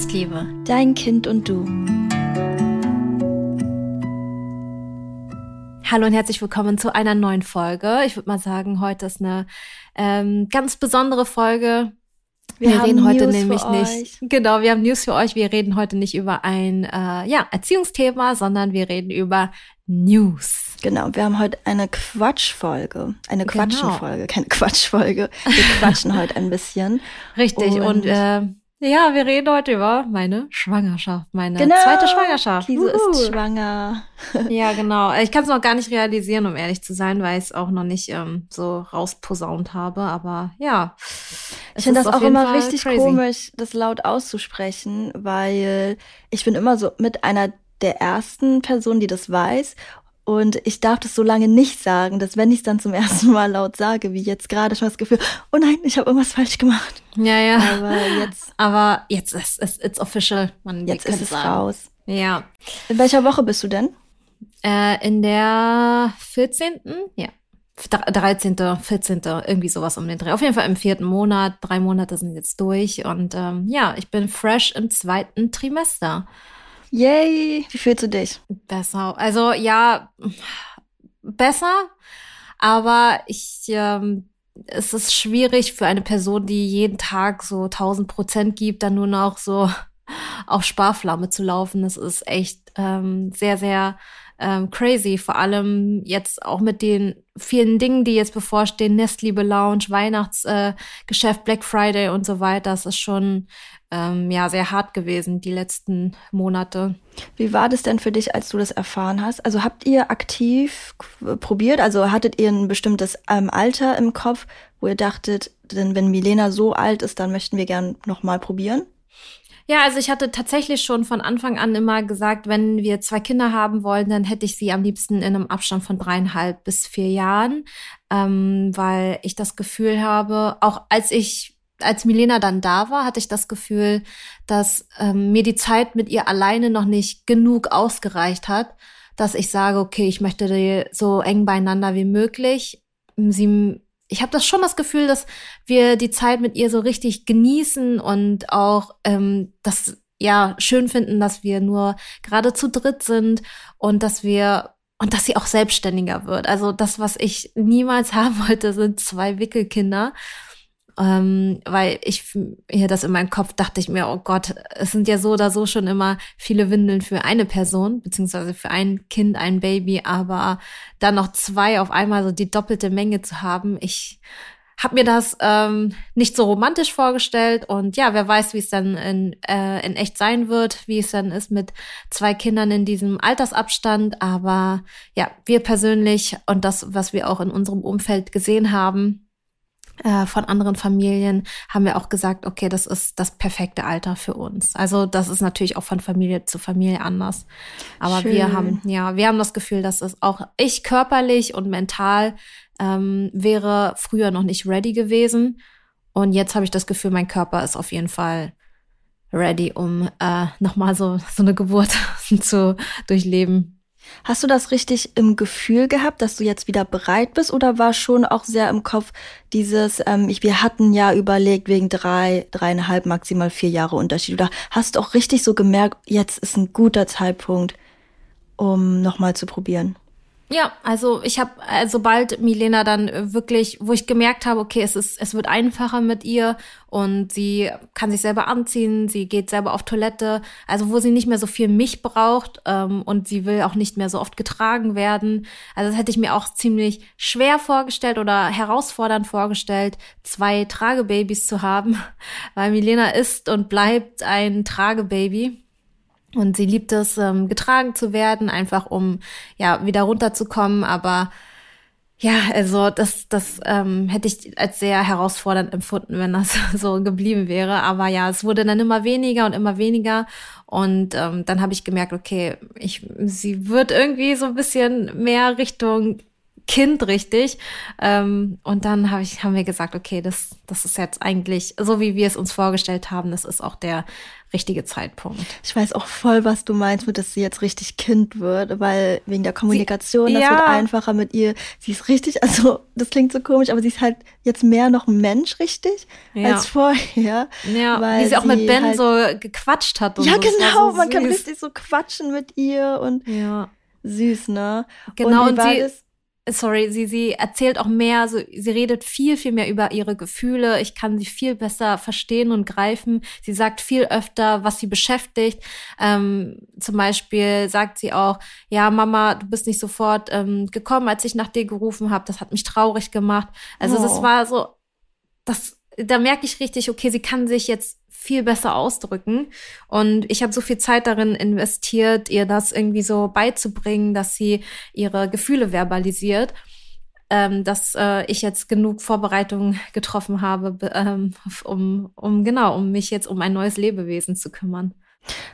Nestliebe. Dein Kind und du. Hallo und herzlich willkommen zu einer neuen Folge. Ich würde mal sagen, heute ist eine ähm, ganz besondere Folge. Wir, wir reden heute News nämlich nicht. Genau, wir haben News für euch. Wir reden heute nicht über ein äh, ja, Erziehungsthema, sondern wir reden über News. Genau, wir haben heute eine Quatschfolge. Eine genau. Quatschenfolge, genau. keine Quatschfolge. Wir quatschen heute ein bisschen. Richtig, und, und äh, ja, wir reden heute über meine Schwangerschaft, meine genau. zweite Schwangerschaft. Lise ist schwanger. ja, genau. Ich kann es noch gar nicht realisieren, um ehrlich zu sein, weil ich es auch noch nicht ähm, so rausposaunt habe. Aber ja. Ich finde das auch immer Fall richtig crazy. komisch, das laut auszusprechen, weil ich bin immer so mit einer der ersten Personen, die das weiß. Und ich darf das so lange nicht sagen, dass wenn ich es dann zum ersten Mal laut sage, wie jetzt gerade, schon das Gefühl, oh nein, ich habe irgendwas falsch gemacht. Ja, ja. Aber jetzt, aber jetzt ist es it's official. Man, jetzt ist es sagen. raus. Ja. In welcher Woche bist du denn? Äh, in der 14. Ja. 13., 14., irgendwie sowas um den Dreh. Auf jeden Fall im vierten Monat. Drei Monate sind jetzt durch. Und ähm, ja, ich bin fresh im zweiten Trimester. Yay! Wie fühlst du dich? Besser. Also ja, besser. Aber ich, ähm, es ist schwierig für eine Person, die jeden Tag so 1000 Prozent gibt, dann nur noch so auf Sparflamme zu laufen. Das ist echt ähm, sehr, sehr ähm, crazy. Vor allem jetzt auch mit den vielen Dingen, die jetzt bevorstehen, Nestliebe Lounge, Weihnachtsgeschäft, äh, Black Friday und so weiter. Das ist schon ähm, ja sehr hart gewesen die letzten Monate. Wie war das denn für dich, als du das erfahren hast? Also habt ihr aktiv probiert? Also hattet ihr ein bestimmtes ähm, Alter im Kopf, wo ihr dachtet, denn wenn Milena so alt ist, dann möchten wir gern noch mal probieren? Ja, also ich hatte tatsächlich schon von Anfang an immer gesagt, wenn wir zwei Kinder haben wollen, dann hätte ich sie am liebsten in einem Abstand von dreieinhalb bis vier Jahren, ähm, weil ich das Gefühl habe, auch als ich als Milena dann da war, hatte ich das Gefühl, dass ähm, mir die Zeit mit ihr alleine noch nicht genug ausgereicht hat, dass ich sage, okay, ich möchte die so eng beieinander wie möglich. Sie, ich habe das schon das Gefühl, dass wir die Zeit mit ihr so richtig genießen und auch ähm, das ja schön finden, dass wir nur gerade zu dritt sind und dass wir und dass sie auch selbstständiger wird. Also das, was ich niemals haben wollte, sind zwei Wickelkinder. Ähm, weil ich hier das in meinem Kopf dachte ich mir, oh Gott, es sind ja so oder so schon immer viele Windeln für eine Person, beziehungsweise für ein Kind, ein Baby, aber dann noch zwei auf einmal so die doppelte Menge zu haben, ich habe mir das ähm, nicht so romantisch vorgestellt und ja, wer weiß, wie es dann in, äh, in echt sein wird, wie es dann ist mit zwei Kindern in diesem Altersabstand. Aber ja, wir persönlich und das, was wir auch in unserem Umfeld gesehen haben, von anderen Familien haben wir auch gesagt, okay, das ist das perfekte Alter für uns. Also das ist natürlich auch von Familie zu Familie anders. Aber Schön. wir haben, ja, wir haben das Gefühl, dass es auch ich körperlich und mental ähm, wäre früher noch nicht ready gewesen. Und jetzt habe ich das Gefühl, mein Körper ist auf jeden Fall ready, um äh, nochmal so, so eine Geburt zu durchleben. Hast du das richtig im Gefühl gehabt, dass du jetzt wieder bereit bist oder war schon auch sehr im Kopf dieses, ähm, ich, wir hatten ja überlegt wegen drei, dreieinhalb, maximal vier Jahre Unterschied oder hast du auch richtig so gemerkt, jetzt ist ein guter Zeitpunkt, um nochmal zu probieren? Ja, also ich habe, äh, sobald Milena dann äh, wirklich, wo ich gemerkt habe, okay, es ist, es wird einfacher mit ihr und sie kann sich selber anziehen, sie geht selber auf Toilette, also wo sie nicht mehr so viel mich braucht ähm, und sie will auch nicht mehr so oft getragen werden. Also das hätte ich mir auch ziemlich schwer vorgestellt oder herausfordernd vorgestellt, zwei Tragebabys zu haben, weil Milena ist und bleibt ein Tragebaby. Und sie liebt es, ähm, getragen zu werden, einfach um ja wieder runterzukommen. Aber ja, also das, das ähm, hätte ich als sehr herausfordernd empfunden, wenn das so geblieben wäre. Aber ja, es wurde dann immer weniger und immer weniger. Und ähm, dann habe ich gemerkt, okay, ich, sie wird irgendwie so ein bisschen mehr Richtung Kind richtig. Ähm, und dann hab ich, haben wir gesagt, okay, das, das ist jetzt eigentlich, so wie wir es uns vorgestellt haben, das ist auch der richtige Zeitpunkt. Ich weiß auch voll, was du meinst, mit dass sie jetzt richtig Kind wird, weil wegen der Kommunikation, sie, das ja. wird einfacher mit ihr. Sie ist richtig, also das klingt so komisch, aber sie ist halt jetzt mehr noch ein Mensch, richtig, ja. als vorher. Ja, weil wie sie auch mit Ben halt, so gequatscht hat. Und ja, so. genau, so man kann richtig so quatschen mit ihr und ja. süß, ne? Genau, und, und sie? Sorry, sie, sie erzählt auch mehr, so, sie redet viel, viel mehr über ihre Gefühle. Ich kann sie viel besser verstehen und greifen. Sie sagt viel öfter, was sie beschäftigt. Ähm, zum Beispiel sagt sie auch, ja, Mama, du bist nicht sofort ähm, gekommen, als ich nach dir gerufen habe. Das hat mich traurig gemacht. Also oh. das war so, das, da merke ich richtig, okay, sie kann sich jetzt viel besser ausdrücken. Und ich habe so viel Zeit darin investiert, ihr das irgendwie so beizubringen, dass sie ihre Gefühle verbalisiert, ähm, dass äh, ich jetzt genug Vorbereitungen getroffen habe, ähm, um, um genau, um mich jetzt um ein neues Lebewesen zu kümmern.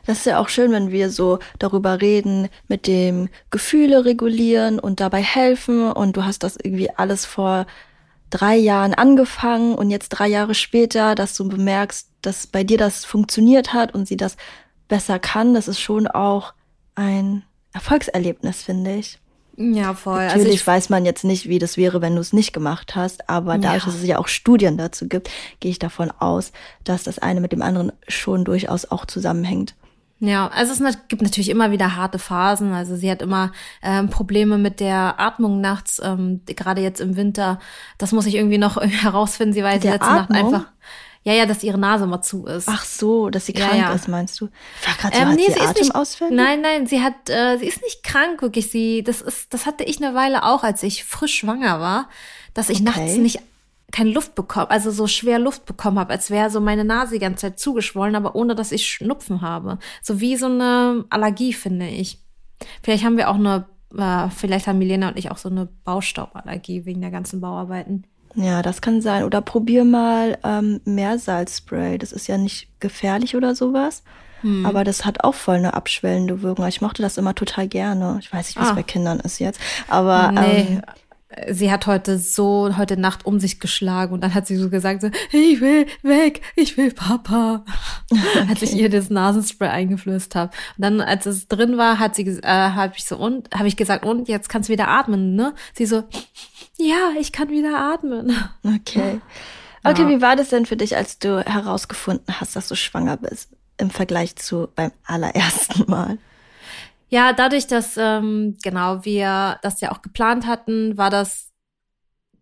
Das ist ja auch schön, wenn wir so darüber reden, mit dem Gefühle regulieren und dabei helfen. Und du hast das irgendwie alles vor drei Jahren angefangen und jetzt drei Jahre später, dass du bemerkst, dass bei dir das funktioniert hat und sie das besser kann, das ist schon auch ein Erfolgserlebnis, finde ich. Ja, voll. Also Natürlich also weiß man jetzt nicht, wie das wäre, wenn du es nicht gemacht hast, aber dadurch, ja. dass es ja auch Studien dazu gibt, gehe ich davon aus, dass das eine mit dem anderen schon durchaus auch zusammenhängt. Ja, also es gibt natürlich immer wieder harte Phasen. Also sie hat immer ähm, Probleme mit der Atmung nachts, ähm, gerade jetzt im Winter. Das muss ich irgendwie noch herausfinden. Sie war jetzt letzte Atmung? Nacht einfach. Ja, ja, dass ihre Nase mal zu ist. Ach so, dass sie krank ja, ja. ist, meinst du? Ich war gerade so, ähm, nee, sie, sie Atemausfälle? Nein, nein, sie hat, äh, sie ist nicht krank, wirklich. Sie, das ist, das hatte ich eine Weile auch, als ich frisch schwanger war, dass ich okay. nachts nicht keine Luft bekommen, also so schwer Luft bekommen habe, als wäre so meine Nase die ganze Zeit zugeschwollen, aber ohne dass ich Schnupfen habe. So wie so eine Allergie, finde ich. Vielleicht haben wir auch eine, äh, vielleicht haben Milena und ich auch so eine Baustauballergie wegen der ganzen Bauarbeiten. Ja, das kann sein. Oder probier mal ähm, Meersalzspray. Das ist ja nicht gefährlich oder sowas. Hm. Aber das hat auch voll eine abschwellende Wirkung. Ich mochte das immer total gerne. Ich weiß nicht, was ah. bei Kindern ist jetzt. Aber nee. ähm, sie hat heute so, heute Nacht um sich geschlagen und dann hat sie so gesagt, so, ich will weg, ich will Papa. Okay. Als ich ihr das Nasenspray eingeflößt habe. Und dann, als es drin war, hat sie, äh, habe ich so, und, habe ich gesagt, und jetzt kannst du wieder atmen, ne? Sie so, ja, ich kann wieder atmen. Okay. Okay, ja. wie war das denn für dich, als du herausgefunden hast, dass du schwanger bist, im Vergleich zu beim allerersten Mal? Ja, dadurch, dass ähm, genau wir das ja auch geplant hatten, war das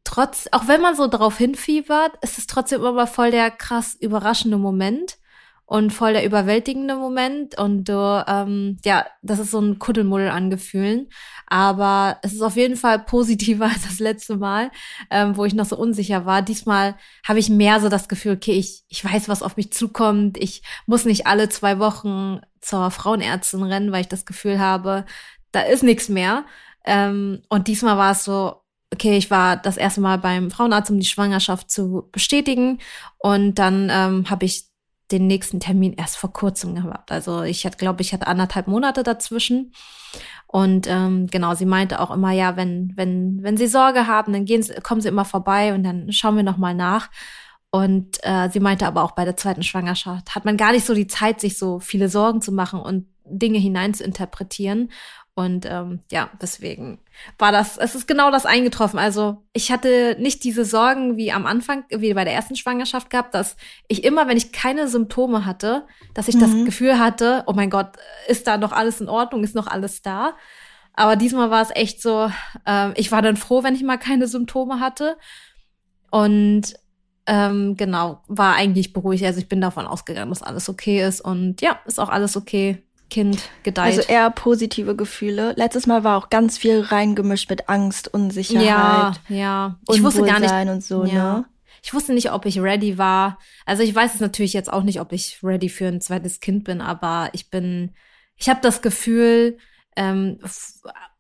trotz, auch wenn man so drauf hinfiebert, ist es trotzdem immer voll der krass überraschende Moment und voll der überwältigende Moment. Und du, ähm, ja, das ist so ein Kuddelmuddel an Gefühlen. Aber es ist auf jeden Fall positiver als das letzte Mal, ähm, wo ich noch so unsicher war. Diesmal habe ich mehr so das Gefühl, okay, ich, ich weiß, was auf mich zukommt. Ich muss nicht alle zwei Wochen zur Frauenärztin rennen, weil ich das Gefühl habe, da ist nichts mehr. Ähm, und diesmal war es so, okay, ich war das erste Mal beim Frauenarzt, um die Schwangerschaft zu bestätigen. Und dann ähm, habe ich den nächsten Termin erst vor kurzem gehabt. Also ich hatte, glaube ich, hatte anderthalb Monate dazwischen. Und ähm, genau, sie meinte auch immer, ja, wenn, wenn, wenn sie Sorge haben, dann gehen kommen sie immer vorbei und dann schauen wir nochmal nach. Und äh, sie meinte aber auch bei der zweiten Schwangerschaft hat man gar nicht so die Zeit, sich so viele Sorgen zu machen und Dinge hinein zu interpretieren. Und ähm, ja, deswegen war das, es ist genau das eingetroffen. Also ich hatte nicht diese Sorgen wie am Anfang, wie bei der ersten Schwangerschaft gehabt, dass ich immer, wenn ich keine Symptome hatte, dass ich mhm. das Gefühl hatte, oh mein Gott, ist da noch alles in Ordnung, ist noch alles da. Aber diesmal war es echt so, äh, ich war dann froh, wenn ich mal keine Symptome hatte. Und ähm, genau, war eigentlich beruhigt. Also ich bin davon ausgegangen, dass alles okay ist. Und ja, ist auch alles okay. Kind gedeiht. Also eher positive Gefühle. Letztes Mal war auch ganz viel reingemischt mit Angst, Unsicherheit. Ja, ja. Ich wusste gar nicht. Und so, ja. ne? Ich wusste nicht, ob ich ready war. Also ich weiß es natürlich jetzt auch nicht, ob ich ready für ein zweites Kind bin, aber ich bin, ich habe das Gefühl, ähm,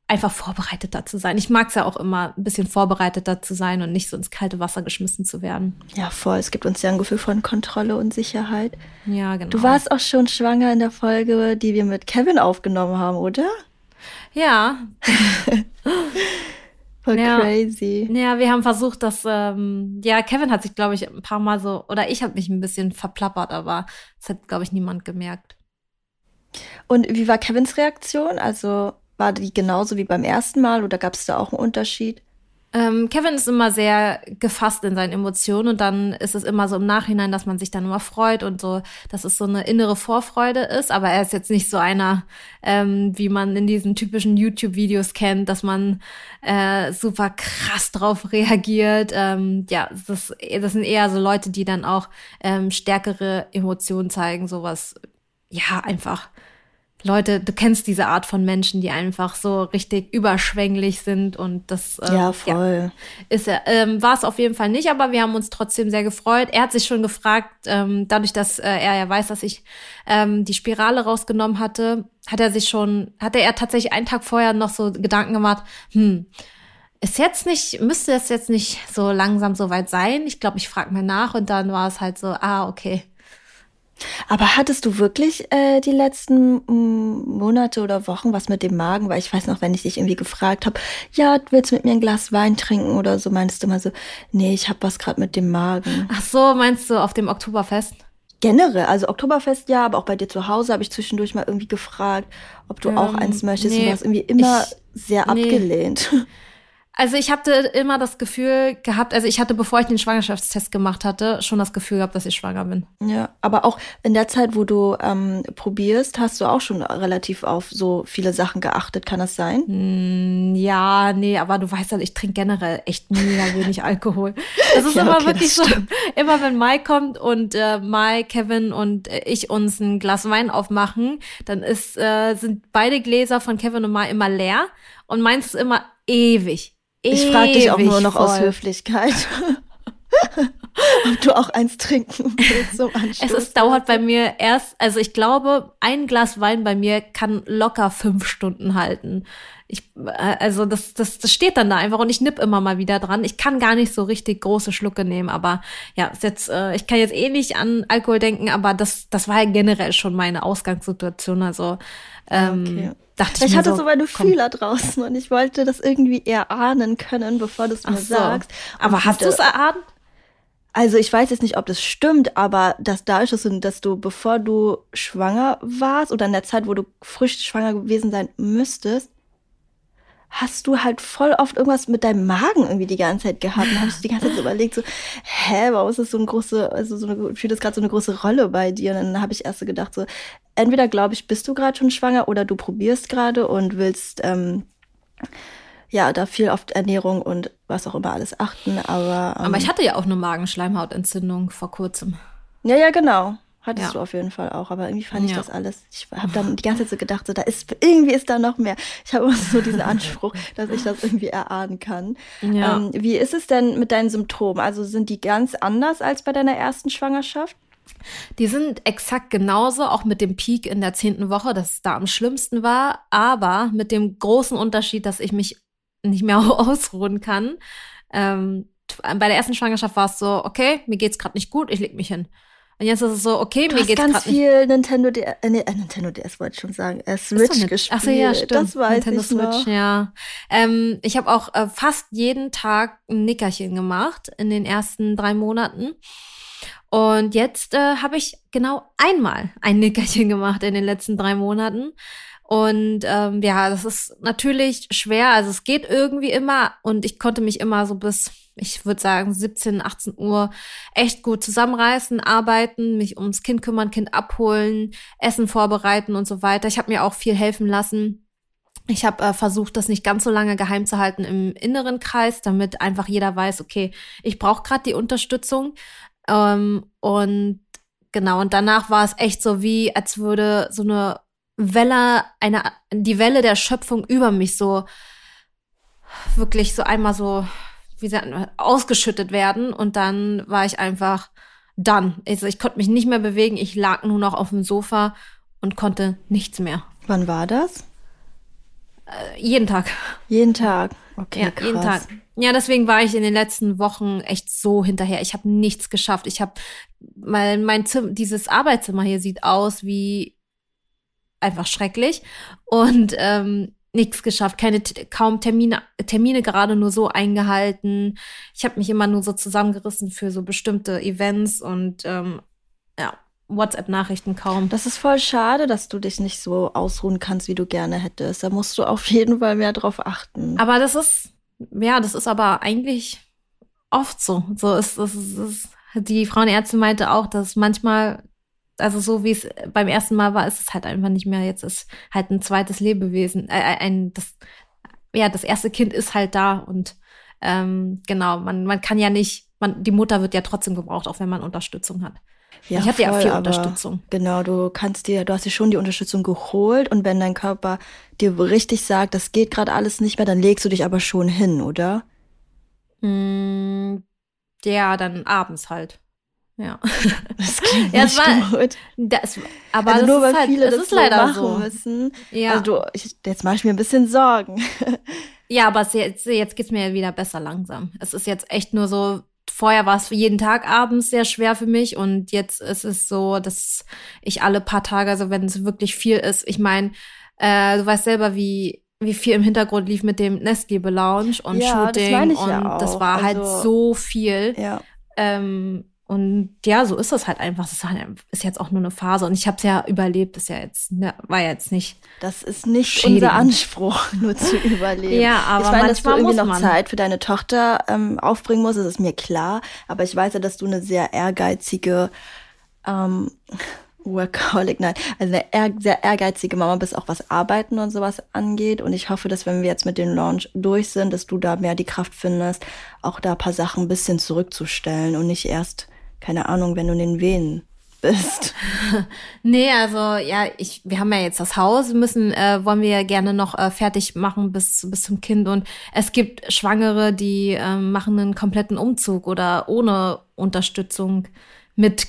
einfach vorbereiteter zu sein. Ich mag es ja auch immer, ein bisschen vorbereiteter zu sein und nicht so ins kalte Wasser geschmissen zu werden. Ja, voll. Es gibt uns ja ein Gefühl von Kontrolle und Sicherheit. Ja, genau. Du warst auch schon schwanger in der Folge, die wir mit Kevin aufgenommen haben, oder? Ja. Voll ja. crazy. Ja, wir haben versucht, dass, ähm, ja, Kevin hat sich, glaube ich, ein paar Mal so, oder ich habe mich ein bisschen verplappert, aber das hat, glaube ich, niemand gemerkt. Und wie war Kevins Reaktion? Also war die genauso wie beim ersten Mal oder gab es da auch einen Unterschied? Ähm, Kevin ist immer sehr gefasst in seinen Emotionen und dann ist es immer so im Nachhinein, dass man sich dann immer freut und so, dass es so eine innere Vorfreude ist. Aber er ist jetzt nicht so einer, ähm, wie man in diesen typischen YouTube-Videos kennt, dass man äh, super krass drauf reagiert. Ähm, ja, das, das sind eher so Leute, die dann auch ähm, stärkere Emotionen zeigen, sowas, ja, einfach Leute, du kennst diese Art von Menschen, die einfach so richtig überschwänglich sind und das äh, ja voll ja, ist ähm, war es auf jeden Fall nicht, aber wir haben uns trotzdem sehr gefreut. Er hat sich schon gefragt, ähm, dadurch, dass äh, er ja weiß, dass ich ähm, die Spirale rausgenommen hatte, hat er sich schon, hatte er tatsächlich einen Tag vorher noch so Gedanken gemacht, hm, ist jetzt nicht, müsste es jetzt nicht so langsam so weit sein. Ich glaube, ich frage mal nach und dann war es halt so, ah okay aber hattest du wirklich äh, die letzten mm, Monate oder Wochen was mit dem Magen? Weil ich weiß noch, wenn ich dich irgendwie gefragt habe, ja, willst du mit mir ein Glas Wein trinken oder so, meinst du mal so, nee, ich habe was gerade mit dem Magen. Ach so, meinst du auf dem Oktoberfest? Generell, also Oktoberfest ja, aber auch bei dir zu Hause habe ich zwischendurch mal irgendwie gefragt, ob du ähm, auch eins möchtest. Nee, und du hast irgendwie immer ich, sehr abgelehnt. Also ich hatte immer das Gefühl gehabt, also ich hatte, bevor ich den Schwangerschaftstest gemacht hatte, schon das Gefühl gehabt, dass ich schwanger bin. Ja, aber auch in der Zeit, wo du ähm, probierst, hast du auch schon relativ auf so viele Sachen geachtet, kann das sein? Mm, ja, nee, aber du weißt halt, ich trinke generell echt mega wenig Alkohol. Das ist ja, immer okay, wirklich so, immer wenn Mai kommt und äh, Mai, Kevin und ich uns ein Glas Wein aufmachen, dann ist, äh, sind beide Gläser von Kevin und Mai immer leer und meins ist immer ewig ich frage dich auch nur noch voll. aus Höflichkeit. Ob du auch eins trinken willst zum Anstoß. Es ist, dauert bei mir erst, also ich glaube, ein Glas Wein bei mir kann locker fünf Stunden halten. Ich, äh, also das, das, das steht dann da einfach und ich nipp immer mal wieder dran. Ich kann gar nicht so richtig große Schlucke nehmen, aber ja, ist jetzt, äh, ich kann jetzt eh nicht an Alkohol denken, aber das, das war ja generell schon meine Ausgangssituation. Also ähm, okay dachte ich, ich hatte so, so meine komm. Fühler draußen und ich wollte das irgendwie erahnen können, bevor du es mir so. sagst. Und aber hast du es erahnt? Also ich weiß jetzt nicht, ob das stimmt, aber dass da ist es, dass du, bevor du schwanger warst oder in der Zeit, wo du frisch schwanger gewesen sein müsstest, hast du halt voll oft irgendwas mit deinem Magen irgendwie die ganze Zeit gehabt. Und hast du die ganze Zeit so überlegt, so, hä, warum ist das so eine große, also so eine, spielt das gerade so eine große Rolle bei dir? Und dann habe ich erst so gedacht, so, entweder glaube ich, bist du gerade schon schwanger oder du probierst gerade und willst, ähm, ja, da viel auf Ernährung und was auch immer alles achten, aber. Ähm, aber ich hatte ja auch eine Magenschleimhautentzündung vor kurzem. Ja, ja, genau. Hattest ja. du auf jeden Fall auch, aber irgendwie fand ich ja. das alles. Ich habe dann die ganze Zeit so gedacht, so da ist irgendwie ist da noch mehr. Ich habe immer so diesen Anspruch, dass ich das irgendwie erahnen kann. Ja. Ähm, wie ist es denn mit deinen Symptomen? Also sind die ganz anders als bei deiner ersten Schwangerschaft? Die sind exakt genauso, auch mit dem Peak in der zehnten Woche, das da am schlimmsten war, aber mit dem großen Unterschied, dass ich mich nicht mehr ausruhen kann. Ähm, bei der ersten Schwangerschaft war es so, okay, mir geht's gerade nicht gut, ich leg mich hin. Und jetzt ist es so, okay, du mir geht's ganz viel. Nintendo DS, äh, nee, äh, Nintendo DS wollte ich schon sagen, äh, Switch gespielt. Ach so, ja, stimmt. Das weiß Nintendo ich Switch, noch. ja. Ähm, ich habe auch äh, fast jeden Tag ein Nickerchen gemacht in den ersten drei Monaten. Und jetzt äh, habe ich genau einmal ein Nickerchen gemacht in den letzten drei Monaten. Und ähm, ja, das ist natürlich schwer. Also es geht irgendwie immer und ich konnte mich immer so bis ich würde sagen 17, 18 Uhr echt gut zusammenreißen, arbeiten, mich ums Kind kümmern, Kind abholen, Essen vorbereiten und so weiter. Ich habe mir auch viel helfen lassen. Ich habe äh, versucht, das nicht ganz so lange geheim zu halten im inneren Kreis, damit einfach jeder weiß, okay, ich brauche gerade die Unterstützung. Ähm, und genau, und danach war es echt so wie, als würde so eine Welle, eine, die Welle der Schöpfung über mich so wirklich so einmal so wie gesagt, ausgeschüttet werden und dann war ich einfach dann. Also ich konnte mich nicht mehr bewegen, ich lag nur noch auf dem Sofa und konnte nichts mehr. Wann war das? Äh, jeden Tag. Jeden Tag. Okay, ja, krass. jeden Tag. Ja, deswegen war ich in den letzten Wochen echt so hinterher. Ich habe nichts geschafft. Ich habe mein mein Zimmer, dieses Arbeitszimmer hier sieht aus wie einfach schrecklich und ähm, nichts geschafft, keine kaum Termine, Termine gerade nur so eingehalten. Ich habe mich immer nur so zusammengerissen für so bestimmte Events und ähm, ja, WhatsApp-Nachrichten kaum. Das ist voll schade, dass du dich nicht so ausruhen kannst, wie du gerne hättest. Da musst du auf jeden Fall mehr drauf achten. Aber das ist, ja, das ist aber eigentlich oft so. So ist, ist, ist, ist die Frauenärztin meinte auch, dass manchmal also so wie es beim ersten Mal war, ist es halt einfach nicht mehr. Jetzt ist halt ein zweites Lebewesen, äh, äh, ein das ja das erste Kind ist halt da und ähm, genau man man kann ja nicht, man die Mutter wird ja trotzdem gebraucht, auch wenn man Unterstützung hat. Ja, ich hatte voll, ja viel Unterstützung. Genau, du kannst dir, du hast dir schon die Unterstützung geholt und wenn dein Körper dir richtig sagt, das geht gerade alles nicht mehr, dann legst du dich aber schon hin, oder? Mm, ja, dann abends halt. Ja. Das klingt ja, nicht war, gut. Das, aber also nur weil halt, viele das, das so machen so. müssen. Ja. Also du, ich, jetzt mache ich mir ein bisschen Sorgen. Ja, aber jetzt, jetzt geht's mir ja wieder besser langsam. Es ist jetzt echt nur so, vorher war es jeden Tag abends sehr schwer für mich und jetzt ist es so, dass ich alle paar Tage, also wenn es wirklich viel ist, ich meine, äh, du weißt selber, wie wie viel im Hintergrund lief mit dem Nestliebe Lounge und ja, Shooting das und ja das war halt also, halt so viel. Ja. Ähm, und ja, so ist das halt einfach. Das ist, halt, jetzt auch nur eine Phase. Und ich habe es ja überlebt. Das ist ja jetzt, ne, war jetzt nicht. Das ist nicht unser Anspruch, nur zu überleben. ja, aber ich meine, dass du irgendwie noch Zeit für deine Tochter ähm, aufbringen musst, das ist mir klar. Aber ich weiß ja, dass du eine sehr ehrgeizige ähm, Workaholic, nein, also eine sehr ehrgeizige Mama bist, auch was Arbeiten und sowas angeht. Und ich hoffe, dass wenn wir jetzt mit dem Launch durch sind, dass du da mehr die Kraft findest, auch da ein paar Sachen ein bisschen zurückzustellen und nicht erst keine Ahnung, wenn du in den Wehen bist. nee, also ja, ich, wir haben ja jetzt das Haus, müssen, äh, wollen wir ja gerne noch äh, fertig machen bis, bis zum Kind. Und es gibt Schwangere, die äh, machen einen kompletten Umzug oder ohne Unterstützung mit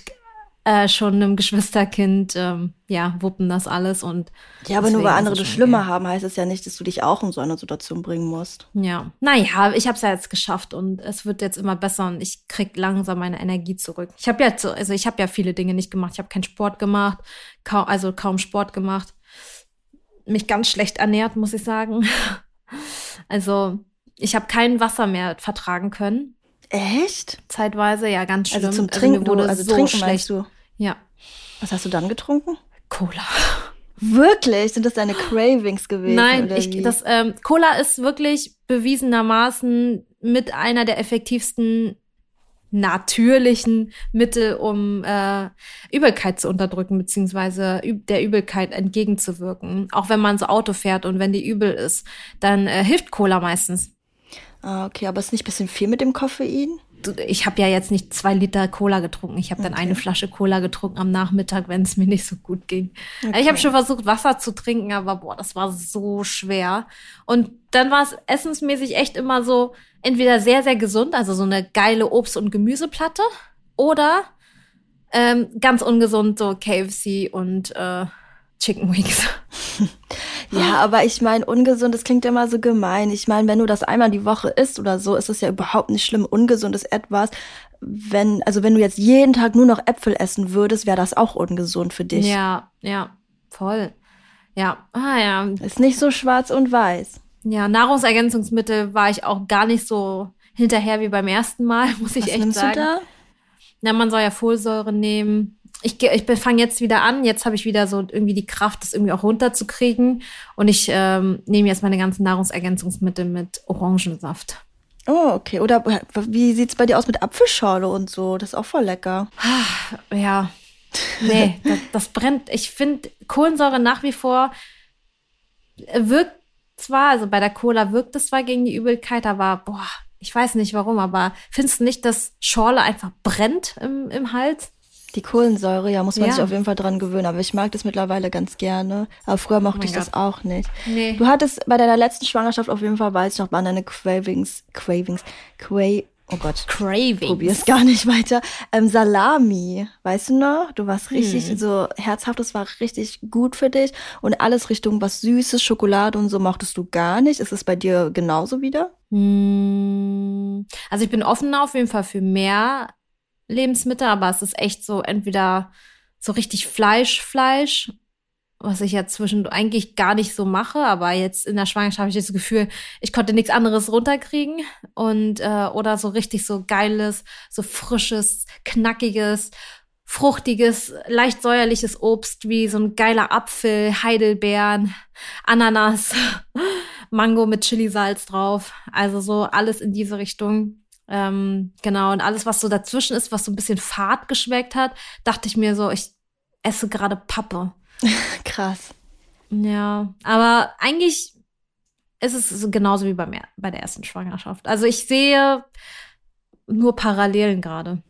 äh, schon einem Geschwisterkind, ähm, ja, wuppen das alles und. Ja, aber nur weil andere das schlimmer okay. haben, heißt es ja nicht, dass du dich auch in so eine Situation bringen musst. Ja. Naja, ich habe es ja jetzt geschafft und es wird jetzt immer besser und ich krieg langsam meine Energie zurück. Ich habe ja, zu, also ich habe ja viele Dinge nicht gemacht. Ich habe keinen Sport gemacht, kaum, also kaum Sport gemacht. Mich ganz schlecht ernährt, muss ich sagen. Also, ich habe kein Wasser mehr vertragen können. Echt? Zeitweise, ja, ganz also schlimm. Also zum Trinken, also, wurde also so trinken schlecht. du? Ja. Was hast du dann getrunken? Cola. Wirklich? Sind das deine Cravings gewesen? Nein, ich, das ähm, Cola ist wirklich bewiesenermaßen mit einer der effektivsten natürlichen Mittel, um äh, Übelkeit zu unterdrücken, beziehungsweise der Übelkeit entgegenzuwirken. Auch wenn man so Auto fährt und wenn die übel ist, dann äh, hilft Cola meistens. Ah, okay, aber ist nicht ein bisschen viel mit dem Koffein? Ich habe ja jetzt nicht zwei Liter Cola getrunken. Ich habe dann eine Flasche Cola getrunken am Nachmittag, wenn es mir nicht so gut ging. Okay. Ich habe schon versucht, Wasser zu trinken, aber boah, das war so schwer. Und dann war es essensmäßig echt immer so, entweder sehr, sehr gesund, also so eine geile Obst- und Gemüseplatte, oder ähm, ganz ungesund, so KFC und äh, Chicken Wings. Ja, aber ich meine, ungesund, das klingt immer so gemein. Ich meine, wenn du das einmal die Woche isst oder so, ist es ja überhaupt nicht schlimm. Ungesund ist etwas, wenn, also wenn du jetzt jeden Tag nur noch Äpfel essen würdest, wäre das auch ungesund für dich. Ja, ja, voll. Ja, ah ja. Ist nicht so schwarz und weiß. Ja, Nahrungsergänzungsmittel war ich auch gar nicht so hinterher wie beim ersten Mal, muss ich Was echt nimmst sagen. Du da? Na, man soll ja Folsäure nehmen ich, ich fange jetzt wieder an. Jetzt habe ich wieder so irgendwie die Kraft, das irgendwie auch runterzukriegen. Und ich ähm, nehme jetzt meine ganzen Nahrungsergänzungsmittel mit Orangensaft. Oh, okay. Oder wie sieht's bei dir aus mit Apfelschorle und so? Das ist auch voll lecker. Ja. Nee, das, das brennt. Ich finde Kohlensäure nach wie vor wirkt zwar, also bei der Cola wirkt es zwar gegen die Übelkeit, aber boah, ich weiß nicht warum, aber findest du nicht, dass Schorle einfach brennt im, im Hals? Die Kohlensäure, ja, muss man ja. sich auf jeden Fall dran gewöhnen. Aber ich mag das mittlerweile ganz gerne. Aber früher mochte oh ich Gott. das auch nicht. Nee. Du hattest bei deiner letzten Schwangerschaft auf jeden Fall, weiß ich noch, waren deine Cravings, Cravings, Cra Oh Gott. Cravings. Probier's gar nicht weiter. Ähm, Salami, weißt du noch? Du warst richtig hm. so herzhaft, das war richtig gut für dich. Und alles Richtung was Süßes, Schokolade und so mochtest du gar nicht. Ist es bei dir genauso wieder? Hm. Also ich bin offen auf jeden Fall für mehr Lebensmittel, aber es ist echt so entweder so richtig Fleisch, Fleisch was ich ja zwischen eigentlich gar nicht so mache, aber jetzt in der Schwangerschaft habe ich das Gefühl, ich konnte nichts anderes runterkriegen und äh, oder so richtig so geiles, so frisches, knackiges, fruchtiges, leicht säuerliches Obst wie so ein geiler Apfel, Heidelbeeren, Ananas, Mango mit Chilisalz drauf, also so alles in diese Richtung. Ähm, genau, und alles, was so dazwischen ist, was so ein bisschen fad geschmeckt hat, dachte ich mir so, ich esse gerade Pappe. Krass. Ja, aber eigentlich ist es genauso wie bei, mir, bei der ersten Schwangerschaft. Also ich sehe nur Parallelen gerade.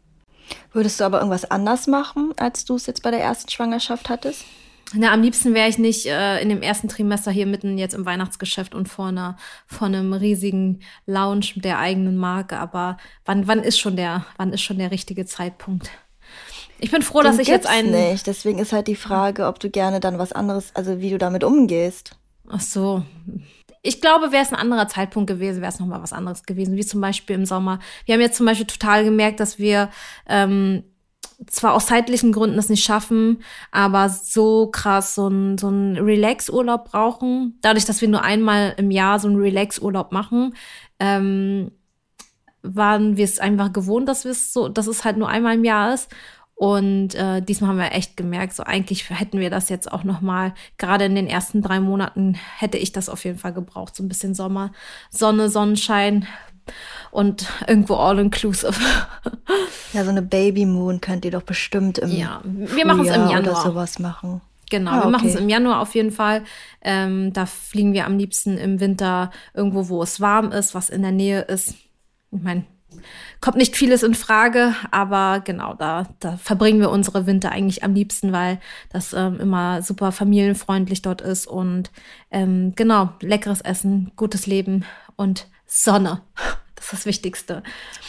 Würdest du aber irgendwas anders machen, als du es jetzt bei der ersten Schwangerschaft hattest? Na, am liebsten wäre ich nicht äh, in dem ersten Trimester hier mitten jetzt im Weihnachtsgeschäft und vor, einer, vor einem riesigen Lounge der eigenen Marke. Aber wann, wann ist schon der, wann ist schon der richtige Zeitpunkt? Ich bin froh, Den dass ich jetzt einen. nicht. Deswegen ist halt die Frage, ob du gerne dann was anderes, also wie du damit umgehst. Ach so. Ich glaube, wäre es ein anderer Zeitpunkt gewesen, wäre es nochmal was anderes gewesen, wie zum Beispiel im Sommer. Wir haben jetzt zum Beispiel total gemerkt, dass wir ähm, zwar aus zeitlichen Gründen es nicht schaffen, aber so krass so ein, so Relax-Urlaub brauchen. Dadurch, dass wir nur einmal im Jahr so einen Relax-Urlaub machen, ähm, waren wir es einfach gewohnt, dass wir es so, dass es halt nur einmal im Jahr ist. Und äh, diesmal haben wir echt gemerkt, so eigentlich hätten wir das jetzt auch noch mal. Gerade in den ersten drei Monaten hätte ich das auf jeden Fall gebraucht, so ein bisschen Sommer, Sonne, Sonnenschein und irgendwo all inclusive. Ja, so eine Baby Moon könnt ihr doch bestimmt im Ja, wir machen es im Januar oder sowas machen. Genau, ah, wir machen es im Januar auf jeden Fall. Ähm, da fliegen wir am liebsten im Winter irgendwo, wo es warm ist, was in der Nähe ist. Ich meine, kommt nicht vieles in Frage, aber genau, da, da verbringen wir unsere Winter eigentlich am liebsten, weil das ähm, immer super familienfreundlich dort ist und ähm, genau, leckeres Essen, gutes Leben und Sonne. Das ist das Wichtigste.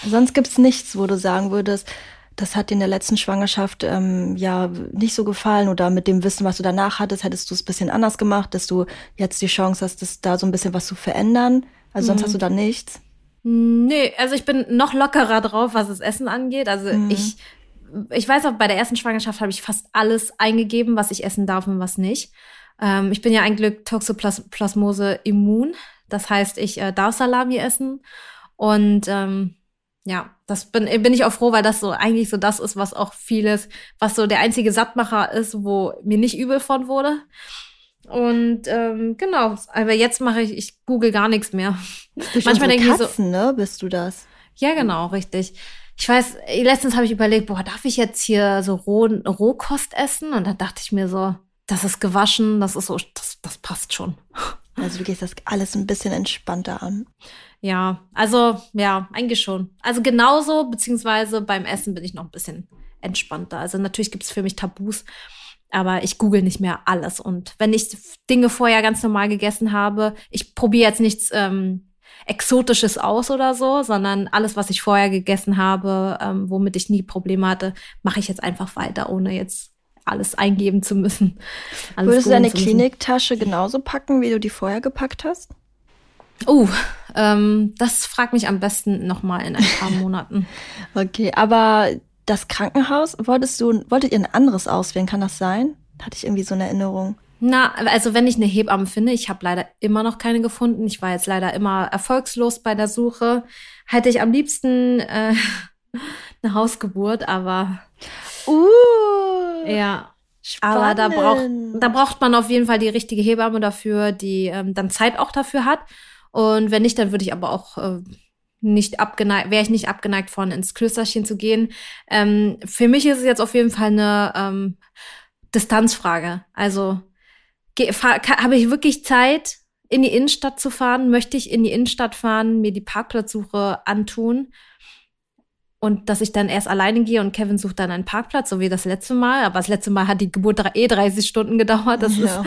Sonst gibt's nichts, wo du sagen würdest, das hat dir in der letzten Schwangerschaft ähm, ja nicht so gefallen oder mit dem Wissen, was du danach hattest, hättest du es ein bisschen anders gemacht, dass du jetzt die Chance hast, das da so ein bisschen was zu verändern. Also sonst mhm. hast du da nichts. Nee, also ich bin noch lockerer drauf, was das Essen angeht. Also mhm. ich, ich weiß auch, bei der ersten Schwangerschaft habe ich fast alles eingegeben, was ich essen darf und was nicht. Ähm, ich bin ja eigentlich Toxoplasmose immun. Das heißt, ich äh, darf Salami essen. Und ähm, ja, das bin, bin ich auch froh, weil das so eigentlich so das ist, was auch vieles, was so der einzige Sattmacher ist, wo mir nicht übel von wurde. Und ähm, genau, aber jetzt mache ich, ich google gar nichts mehr. Manchmal denke ich so, ne, bist du das? Ja, genau, richtig. Ich weiß, letztens habe ich überlegt, boah, darf ich jetzt hier so Roh, Rohkost essen? Und dann dachte ich mir so, das ist gewaschen, das ist so, das, das passt schon. Also du gehst das alles ein bisschen entspannter an. Ja, also ja, eigentlich schon. Also genauso, beziehungsweise beim Essen bin ich noch ein bisschen entspannter. Also natürlich gibt es für mich Tabus aber ich google nicht mehr alles. Und wenn ich Dinge vorher ganz normal gegessen habe, ich probiere jetzt nichts ähm, Exotisches aus oder so, sondern alles, was ich vorher gegessen habe, ähm, womit ich nie Probleme hatte, mache ich jetzt einfach weiter, ohne jetzt alles eingeben zu müssen. Würdest du deine Kliniktasche genauso packen, wie du die vorher gepackt hast? Oh, ähm, das fragt mich am besten noch mal in ein paar Monaten. okay, aber das Krankenhaus, wolltest du, wolltet ihr ein anderes auswählen? Kann das sein? Hatte ich irgendwie so eine Erinnerung. Na, also wenn ich eine Hebamme finde, ich habe leider immer noch keine gefunden. Ich war jetzt leider immer erfolgslos bei der Suche. Hätte ich am liebsten äh, eine Hausgeburt, aber uh, ja. Spannend. Aber da braucht, da braucht man auf jeden Fall die richtige Hebamme dafür, die ähm, dann Zeit auch dafür hat. Und wenn nicht, dann würde ich aber auch äh, nicht abgeneigt, wäre ich nicht abgeneigt von ins Klösterchen zu gehen. Ähm, für mich ist es jetzt auf jeden Fall eine ähm, Distanzfrage. Also habe ich wirklich Zeit, in die Innenstadt zu fahren? Möchte ich in die Innenstadt fahren, mir die Parkplatzsuche antun? Und dass ich dann erst alleine gehe und Kevin sucht dann einen Parkplatz, so wie das letzte Mal. Aber das letzte Mal hat die Geburt eh 30 Stunden gedauert. Das ja. ist,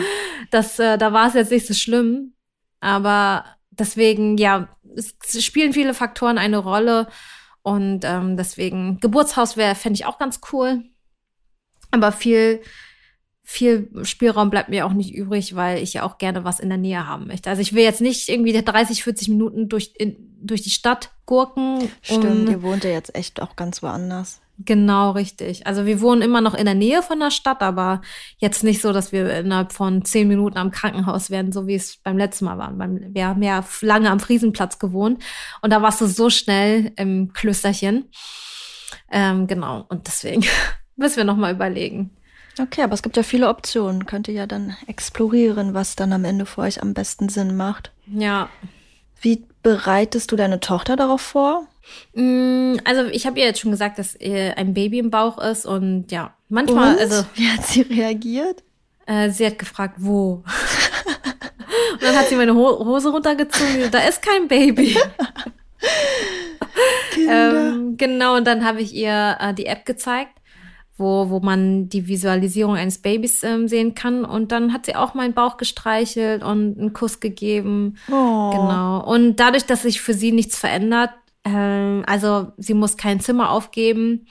das, äh, da war es jetzt nicht so schlimm. Aber deswegen, ja, es spielen viele Faktoren eine Rolle. Und ähm, deswegen, Geburtshaus wäre, fände ich auch ganz cool. Aber viel, viel Spielraum bleibt mir auch nicht übrig, weil ich ja auch gerne was in der Nähe haben möchte. Also ich will jetzt nicht irgendwie 30, 40 Minuten durch, in, durch die Stadt gurken. Stimmt, ihr wohnt ja jetzt echt auch ganz woanders. Genau, richtig. Also wir wohnen immer noch in der Nähe von der Stadt, aber jetzt nicht so, dass wir innerhalb von zehn Minuten am Krankenhaus werden, so wie es beim letzten Mal war. Wir haben ja lange am Friesenplatz gewohnt und da warst du so schnell im Klösterchen. Ähm, genau, und deswegen müssen wir nochmal überlegen. Okay, aber es gibt ja viele Optionen. Könnt ihr ja dann explorieren, was dann am Ende für euch am besten Sinn macht. Ja. Wie bereitest du deine Tochter darauf vor? Mm, also ich habe ihr jetzt schon gesagt, dass ein Baby im Bauch ist und ja, manchmal, und? also. Wie hat sie reagiert? Äh, sie hat gefragt, wo? und dann hat sie meine Ho Hose runtergezogen. Da ist kein Baby. ähm, genau, und dann habe ich ihr äh, die App gezeigt, wo, wo man die Visualisierung eines Babys ähm, sehen kann. Und dann hat sie auch meinen Bauch gestreichelt und einen Kuss gegeben. Oh. Genau. Und dadurch, dass sich für sie nichts verändert, ähm, also sie muss kein Zimmer aufgeben.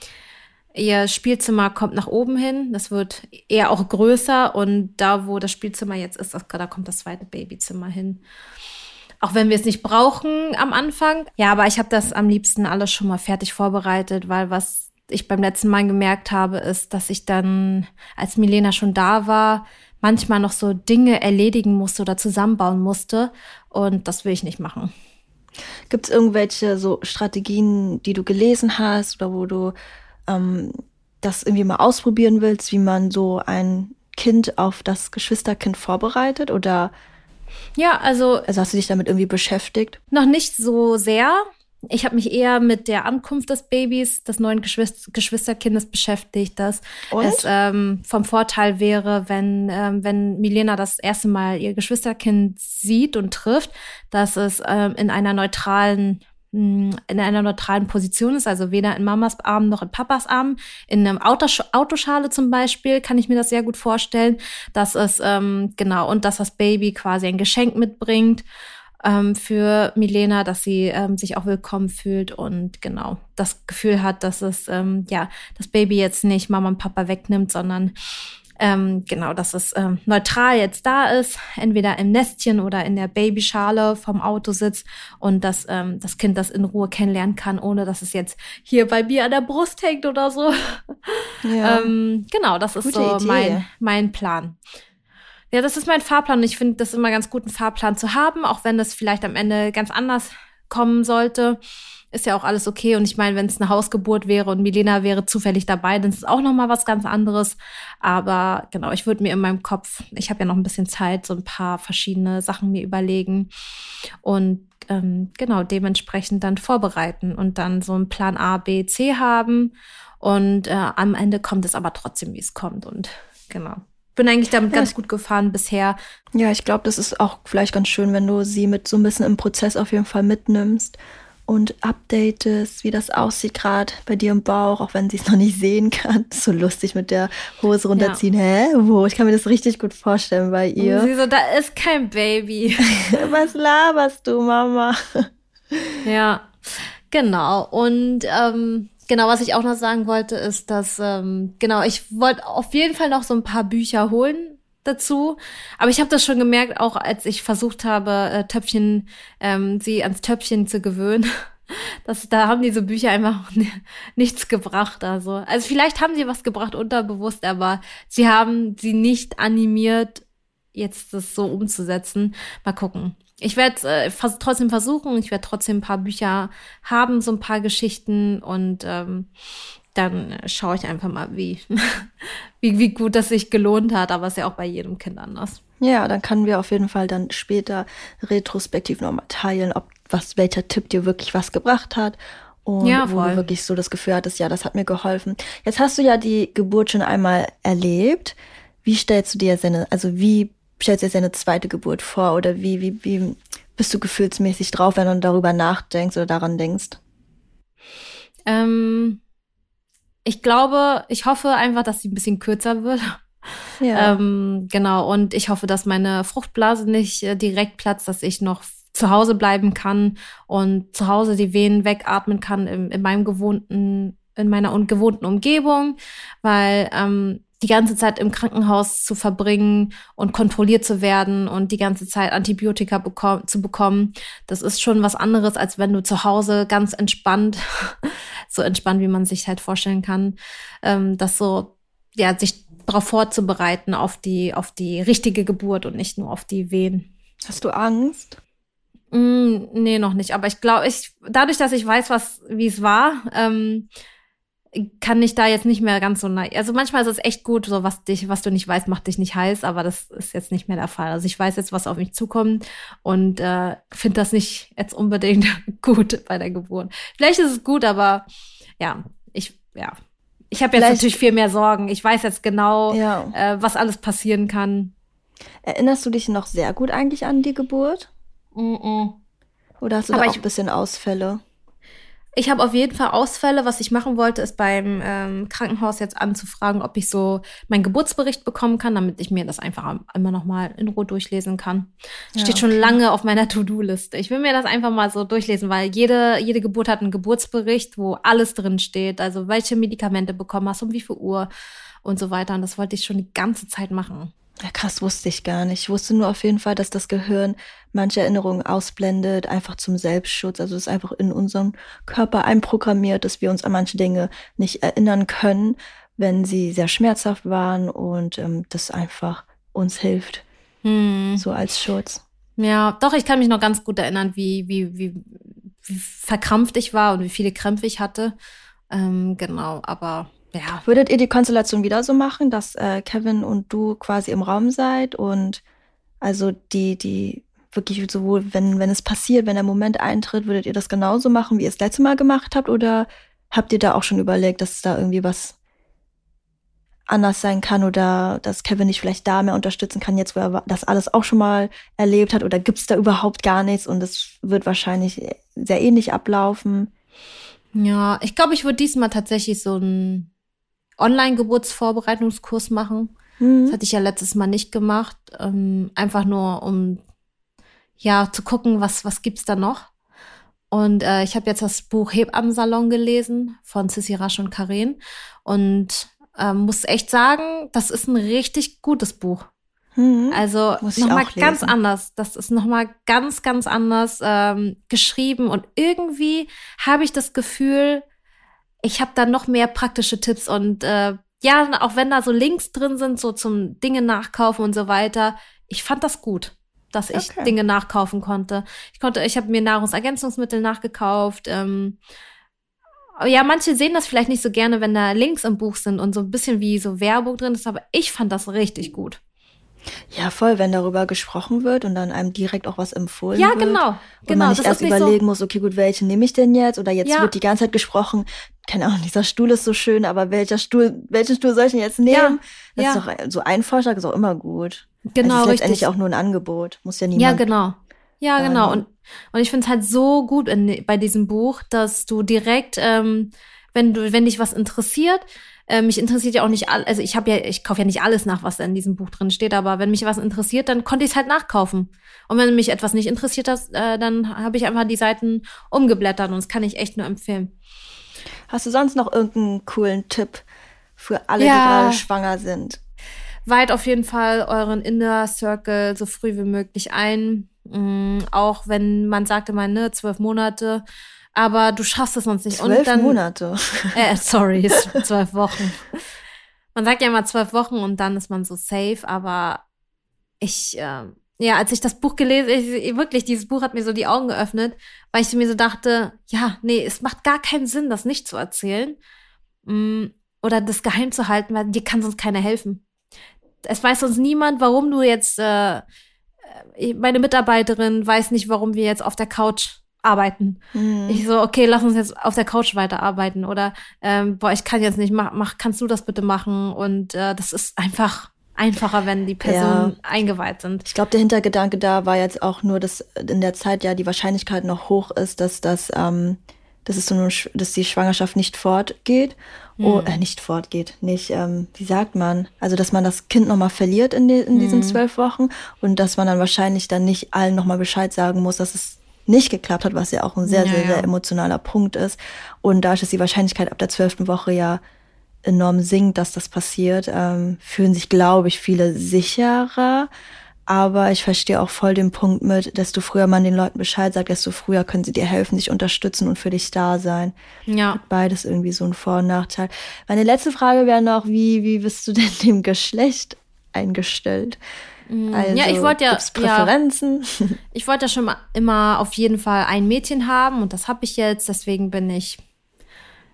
Ihr Spielzimmer kommt nach oben hin. Das wird eher auch größer. Und da, wo das Spielzimmer jetzt ist, da kommt das zweite Babyzimmer hin. Auch wenn wir es nicht brauchen am Anfang. Ja, aber ich habe das am liebsten alles schon mal fertig vorbereitet, weil was ich beim letzten Mal gemerkt habe, ist, dass ich dann, als Milena schon da war, manchmal noch so Dinge erledigen musste oder zusammenbauen musste. Und das will ich nicht machen. Gibt es irgendwelche so Strategien, die du gelesen hast oder wo du ähm, das irgendwie mal ausprobieren willst, wie man so ein Kind auf das Geschwisterkind vorbereitet? Oder ja, also. Also hast du dich damit irgendwie beschäftigt? Noch nicht so sehr. Ich habe mich eher mit der Ankunft des Babys, des neuen Geschwister Geschwisterkindes beschäftigt, dass Und? es ähm, vom Vorteil wäre, wenn, ähm, wenn Milena das erste Mal ihr Geschwisterkind sieht und trifft, dass es ähm, in einer neutralen hm, in einer neutralen Position ist, also weder in Mamas Arm noch in Papas Arm. In einem Autosch Autoschale zum Beispiel kann ich mir das sehr gut vorstellen, dass es ähm, genau und dass das Baby quasi ein Geschenk mitbringt ähm, für Milena, dass sie ähm, sich auch willkommen fühlt und genau das Gefühl hat, dass es ähm, ja das Baby jetzt nicht Mama und Papa wegnimmt, sondern ähm, genau, dass es ähm, neutral jetzt da ist, entweder im Nestchen oder in der Babyschale vom Auto sitzt und dass ähm, das Kind das in Ruhe kennenlernen kann, ohne dass es jetzt hier bei mir an der Brust hängt oder so. Ja. ähm, genau, das ist Gute so Idee. mein, mein Plan. Ja, das ist mein Fahrplan und ich finde das immer ganz gut, einen Fahrplan zu haben, auch wenn es vielleicht am Ende ganz anders kommen sollte. Ist ja auch alles okay. Und ich meine, wenn es eine Hausgeburt wäre und Milena wäre zufällig dabei, dann ist es auch noch mal was ganz anderes. Aber genau, ich würde mir in meinem Kopf, ich habe ja noch ein bisschen Zeit, so ein paar verschiedene Sachen mir überlegen und ähm, genau dementsprechend dann vorbereiten und dann so einen Plan A, B, C haben. Und äh, am Ende kommt es aber trotzdem, wie es kommt. Und genau bin eigentlich damit Ja, ganz gut gefahren bisher. Ja, ich glaube, das ist auch vielleicht ganz schön, wenn du sie mit so ein bisschen im Prozess auf jeden Fall mitnimmst und updatest, wie das aussieht gerade bei dir im Bauch, auch wenn sie es noch nicht sehen kann. So lustig mit der Hose runterziehen. Hä? Wo? Ich kann mir das richtig gut vorstellen bei Und ihr. sie so, da ist kein Baby. Was laberst du, Mama? ja, genau. Und ähm, genau, was ich auch noch sagen wollte, ist, dass ähm, genau, ich wollte auf jeden Fall noch so ein paar Bücher holen dazu. Aber ich habe das schon gemerkt, auch als ich versucht habe, äh, Töpfchen, ähm, sie ans Töpfchen zu gewöhnen. Das, da haben diese Bücher einfach ni- nichts gebracht. Also, also vielleicht haben sie was gebracht unterbewusst, aber sie haben sie nicht animiert, jetzt das so umzusetzen. Mal gucken. Ich werde äh, vers trotzdem versuchen. Ich werde trotzdem ein paar Bücher haben, so ein paar Geschichten und ähm, dann schaue ich einfach mal, wie, wie, wie gut das sich gelohnt hat. Aber es ist ja auch bei jedem Kind anders. Ja, dann können wir auf jeden Fall dann später retrospektiv nochmal teilen, ob was, welcher Tipp dir wirklich was gebracht hat und Ja, wo voll. du wirklich so das Gefühl hattest, ja, das hat mir geholfen. Jetzt hast du ja die Geburt schon einmal erlebt. Wie stellst du dir seine, also wie stellst du dir seine zweite Geburt vor oder wie, wie, wie bist du gefühlsmäßig drauf, wenn du darüber nachdenkst oder daran denkst? Ähm, ich glaube, ich hoffe einfach, dass sie ein bisschen kürzer wird. Ja. Ähm, genau, und ich hoffe, dass meine Fruchtblase nicht äh, direkt platzt, dass ich noch zu Hause bleiben kann und zu Hause die Venen wegatmen kann in, in meinem gewohnten, in meiner ungewohnten Umgebung, weil ähm, die ganze Zeit im Krankenhaus zu verbringen und kontrolliert zu werden und die ganze Zeit Antibiotika bekom zu bekommen, das ist schon was anderes, als wenn du zu Hause ganz entspannt, so entspannt, wie man sich halt vorstellen kann, ähm, das so, ja, sich darauf vorzubereiten, auf die, auf die richtige Geburt und nicht nur auf die Wehen. Hast du Angst? Mm, nee, noch nicht. Aber ich glaube, ich, dadurch, dass ich weiß, was, wie es war, ähm, kann ich da jetzt nicht mehr ganz so naiv. Also manchmal ist es echt gut, so was dich, was du nicht weißt, macht dich nicht heiß, aber das ist jetzt nicht mehr der Fall. Also ich weiß jetzt, was auf mich zukommt und äh, finde das nicht jetzt unbedingt gut bei der Geburt. Vielleicht ist es gut, aber ja, ich, ja. Ich habe jetzt Vielleicht, natürlich viel mehr Sorgen. Ich weiß jetzt genau, ja. äh, was alles passieren kann. Erinnerst du dich noch sehr gut eigentlich an die Geburt? Mm -mm. Oder hast du aber da auch ein bisschen Ausfälle? Ich habe auf jeden Fall Ausfälle. Was ich machen wollte, ist beim ähm, Krankenhaus jetzt anzufragen, ob ich so meinen Geburtsbericht bekommen kann, damit ich mir das einfach immer noch mal in Ruhe durchlesen kann. Ja, Steht schon lange auf meiner To-Do-Liste. Ich will mir das einfach mal so durchlesen, weil jede, jede Geburt hat einen Geburtsbericht, wo alles drin steht. Also welche Medikamente bekommen hast, um wie viel Uhr und so weiter. Und das wollte ich schon die ganze Zeit machen. Ja, krass, wusste ich gar nicht. Ich wusste nur auf jeden Fall, dass das Gehirn manche Erinnerungen ausblendet, einfach zum Selbstschutz. Also es ist einfach in unserem Körper einprogrammiert, dass wir uns an manche Dinge nicht erinnern können, wenn sie sehr schmerzhaft waren und ähm, das einfach uns hilft. Hm. So als Schutz. Ja, doch, ich kann mich noch ganz gut erinnern, wie, wie, wie, wie verkrampft ich war und wie viele Krämpfe ich hatte. Ähm, genau, aber ja. Würdet ihr die Konstellation wieder so machen, dass äh, Kevin und du quasi im Raum seid und also die, die wirklich sowohl, wenn, wenn es passiert, wenn der Moment eintritt, würdet ihr das genauso machen, wie ihr es letzte Mal gemacht habt? Oder habt ihr da auch schon überlegt, dass da irgendwie was anders sein kann oder dass Kevin nicht vielleicht da mehr unterstützen kann, jetzt wo er das alles auch schon mal erlebt hat? Oder gibt es da überhaupt gar nichts und es wird wahrscheinlich sehr ähnlich ablaufen? Ja, ich glaube, ich würde diesmal tatsächlich so ein Online-Geburtsvorbereitungskurs machen. Mhm. Das hatte ich ja letztes Mal nicht gemacht. Ähm, einfach nur, um ja zu gucken, was, was gibt's da noch. Und äh, ich habe jetzt das Buch Hebammensalon gelesen von Sissy Rasch und Karen und ähm, muss echt sagen, das ist ein richtig gutes Buch. Mhm. Also nochmal ganz anders. Das ist nochmal ganz, ganz anders ähm, geschrieben und irgendwie habe ich das Gefühl, ich habe da noch mehr praktische Tipps und äh, ja, auch wenn da so Links drin sind, so zum Dinge nachkaufen und so weiter, ich fand das gut, dass ich okay. Dinge nachkaufen konnte. Ich konnte, ich habe mir Nahrungsergänzungsmittel nachgekauft. Ähm, ja, manche sehen das vielleicht nicht so gerne, wenn da Links im Buch sind und so ein bisschen wie so Werbung drin ist, aber ich fand das richtig gut. Ja, voll, wenn darüber gesprochen wird und dann einem direkt auch was empfohlen ja, wird. Ja, genau. Und genau, man nicht erst nicht überlegen so muss, okay, gut, welchen nehme ich denn jetzt? Oder jetzt ja. wird die ganze Zeit gesprochen, keine Ahnung, dieser Stuhl ist so schön, aber welcher Stuhl, welchen Stuhl soll ich denn jetzt nehmen? Ja. Das ja. ist doch, so ein Vorschlag ist auch immer gut. Genau, also ist letztendlich auch nur ein Angebot. Muss ja niemand. Ja, genau. Ja, sagen. genau. Und, und ich finde es halt so gut in, bei diesem Buch, dass du direkt, ähm, wenn du, wenn dich was interessiert, äh, mich interessiert ja auch nicht all, also ich habe ja, ich kaufe ja nicht alles nach, was da in diesem Buch drin steht, aber wenn mich was interessiert, dann konnte ich es halt nachkaufen. Und wenn mich etwas nicht interessiert hat, äh, dann habe ich einfach die Seiten umgeblättert und das kann ich echt nur empfehlen. Hast du sonst noch irgendeinen coolen Tipp für alle, ja. die gerade schwanger sind? Weiht auf jeden Fall euren Inner Circle so früh wie möglich ein. Mhm, auch wenn man sagte mal, ne, zwölf Monate aber du schaffst es sonst nicht. Zwölf und dann, Monate. Äh, sorry, zwölf Wochen. Man sagt ja immer zwölf Wochen und dann ist man so safe, aber ich, äh, ja, als ich das Buch gelesen, ich, wirklich, dieses Buch hat mir so die Augen geöffnet, weil ich mir so dachte, ja, nee, es macht gar keinen Sinn, das nicht zu erzählen mm, oder das geheim zu halten, weil dir kann sonst keiner helfen. Es weiß sonst niemand, warum du jetzt, äh, äh meine Mitarbeiterin weiß nicht, warum wir jetzt auf der Couch arbeiten. Mhm. Ich so, okay, lass uns jetzt auf der Couch weiterarbeiten oder ähm, boah, ich kann jetzt nicht, mach, mach kannst du das bitte machen? Und äh, das ist einfach einfacher, wenn die Personen ja. eingeweiht sind. Ich glaube, der Hintergedanke da war jetzt auch nur, dass in der Zeit ja die Wahrscheinlichkeit noch hoch ist, dass das, ähm, dass es so eine, dass die Schwangerschaft nicht fortgeht. Mhm. Oh, äh, nicht fortgeht, nicht, ähm, wie sagt man? Also, dass man das Kind nochmal verliert in, die, in diesen mhm. zwölf Wochen und dass man dann wahrscheinlich dann nicht allen nochmal Bescheid sagen muss, dass es nicht geklappt hat, was ja auch ein sehr, ja, sehr, sehr emotionaler Punkt ist. Und da ist die Wahrscheinlichkeit ab der zwölften Woche ja enorm sinkt, dass das passiert, ähm, fühlen sich, glaube ich, viele sicherer. Aber ich verstehe auch voll den Punkt mit, desto früher man den Leuten Bescheid sagt, desto früher können sie dir helfen, dich unterstützen und für dich da sein. Ja. Beides irgendwie so ein Vor- und Nachteil. Meine letzte Frage wäre noch, wie, wie bist du denn dem Geschlecht eingestellt? Also, ja, ich wollte ja, Präferenzen. Ja, ich wollte ja schon mal immer auf jeden Fall ein Mädchen haben und das habe ich jetzt, deswegen bin ich.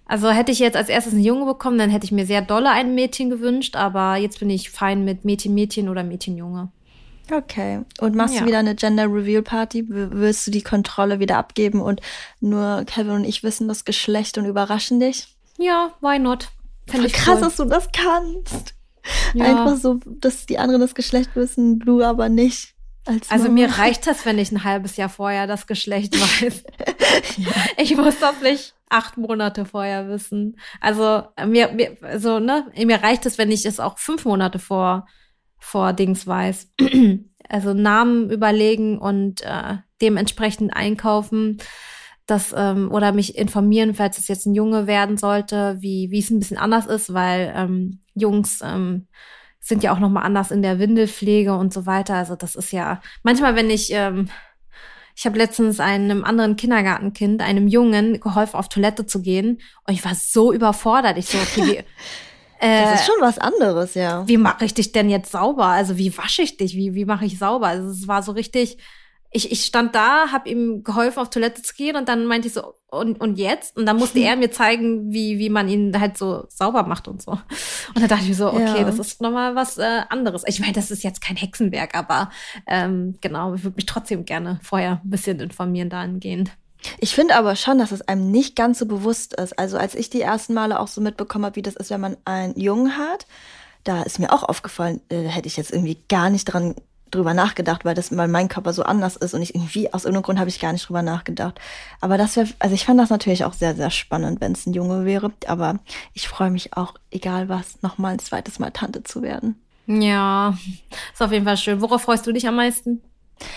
Also hätte ich jetzt als erstes einen Junge bekommen, dann hätte ich mir sehr dolle ein Mädchen gewünscht, aber jetzt bin ich fein mit Mädchen, Mädchen oder Mädchen, Junge. Okay. Und machst ja. du wieder eine Gender Reveal Party? Willst du die Kontrolle wieder abgeben und nur Kevin und ich wissen das Geschlecht und überraschen dich? Ja, why not? Voll krass, cool. dass du das kannst. Ja. Einfach so, dass die anderen das Geschlecht wissen, du aber nicht. Als also mir reicht das, wenn ich ein halbes Jahr vorher das Geschlecht weiß. ja. Ich muss das nicht acht Monate vorher wissen. Also mir, mir, also, ne, mir reicht es, wenn ich es auch fünf Monate vor vor Dings weiß. also Namen überlegen und äh, dementsprechend einkaufen. Das, ähm, oder mich informieren, falls es jetzt ein Junge werden sollte, wie wie es ein bisschen anders ist, weil ähm, Jungs ähm, sind ja auch noch mal anders in der Windelpflege und so weiter. Also das ist ja manchmal, wenn ich ähm, ich habe letztens einem anderen Kindergartenkind, einem Jungen, geholfen, auf Toilette zu gehen. Und ich war so überfordert. Ich so, okay, wie, das ist äh, schon was anderes, ja. Wie mache ich dich denn jetzt sauber? Also wie wasche ich dich? Wie, wie mache ich sauber? Also es war so richtig, ich, ich stand da, habe ihm geholfen, auf Toilette zu gehen und dann meinte ich so, und, und jetzt? Und dann musste er mir zeigen, wie, wie man ihn halt so sauber macht und so. Und dann dachte ich so, okay, ja. das ist nochmal was äh, anderes. Ich meine, das ist jetzt kein Hexenwerk, aber ähm, genau, ich würde mich trotzdem gerne vorher ein bisschen informieren dahingehend. Ich finde aber schon, dass es einem nicht ganz so bewusst ist. Also als ich die ersten Male auch so mitbekommen habe, wie das ist, wenn man einen Jungen hat, da ist mir auch aufgefallen, äh, hätte ich jetzt irgendwie gar nicht dran drüber nachgedacht, weil das, weil mein Körper so anders ist und ich irgendwie aus irgendeinem Grund habe ich gar nicht drüber nachgedacht. Aber das wäre, also ich fand das natürlich auch sehr, sehr spannend, wenn es ein Junge wäre. Aber ich freue mich auch, egal was, nochmal ein zweites Mal Tante zu werden. Ja, ist auf jeden Fall schön. Worauf freust du dich am meisten?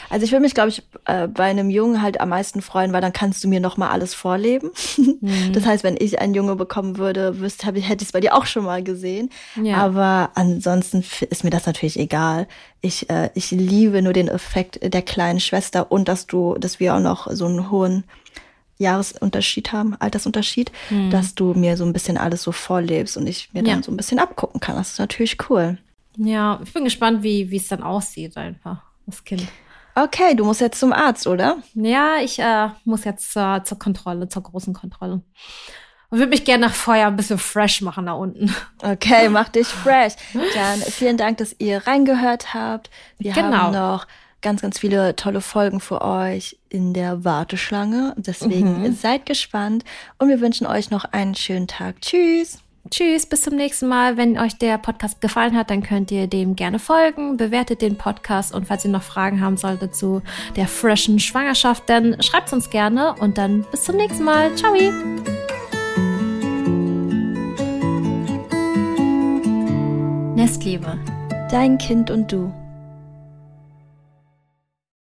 Also ich würde mich, glaube ich, äh, bei einem Jungen halt am meisten freuen, weil dann kannst du mir noch mal alles vorleben. Mhm. Das heißt, wenn ich einen Junge bekommen würde, wüsste, hätte ich es bei dir auch schon mal gesehen. Ja. Aber ansonsten ist mir das natürlich egal. Ich, äh, ich liebe nur den Effekt der kleinen Schwester und dass du, dass wir auch noch so einen hohen Jahresunterschied haben, Altersunterschied, mhm. dass du mir so ein bisschen alles so vorlebst und ich mir ja. dann so ein bisschen abgucken kann. Das ist natürlich cool. Ja, ich bin gespannt, wie wie es dann aussieht einfach, das Kind. Okay, du musst jetzt zum Arzt, oder? Ja, ich äh, muss jetzt zur, zur Kontrolle, zur großen Kontrolle. Und würde mich gerne nach Feuer ein bisschen fresh machen da unten. Okay, mach dich fresh. Dann vielen Dank, dass ihr reingehört habt. Wir genau. haben noch ganz, ganz viele tolle Folgen für euch in der Warteschlange. Deswegen mhm. seid gespannt und wir wünschen euch noch einen schönen Tag. Tschüss. Tschüss, bis zum nächsten Mal. Wenn euch der Podcast gefallen hat, dann könnt ihr dem gerne folgen, bewertet den Podcast und falls ihr noch Fragen haben solltet zu der freshen Schwangerschaft, dann schreibt uns gerne und dann bis zum nächsten Mal. Ciao! Nestliebe. Dein Kind und du.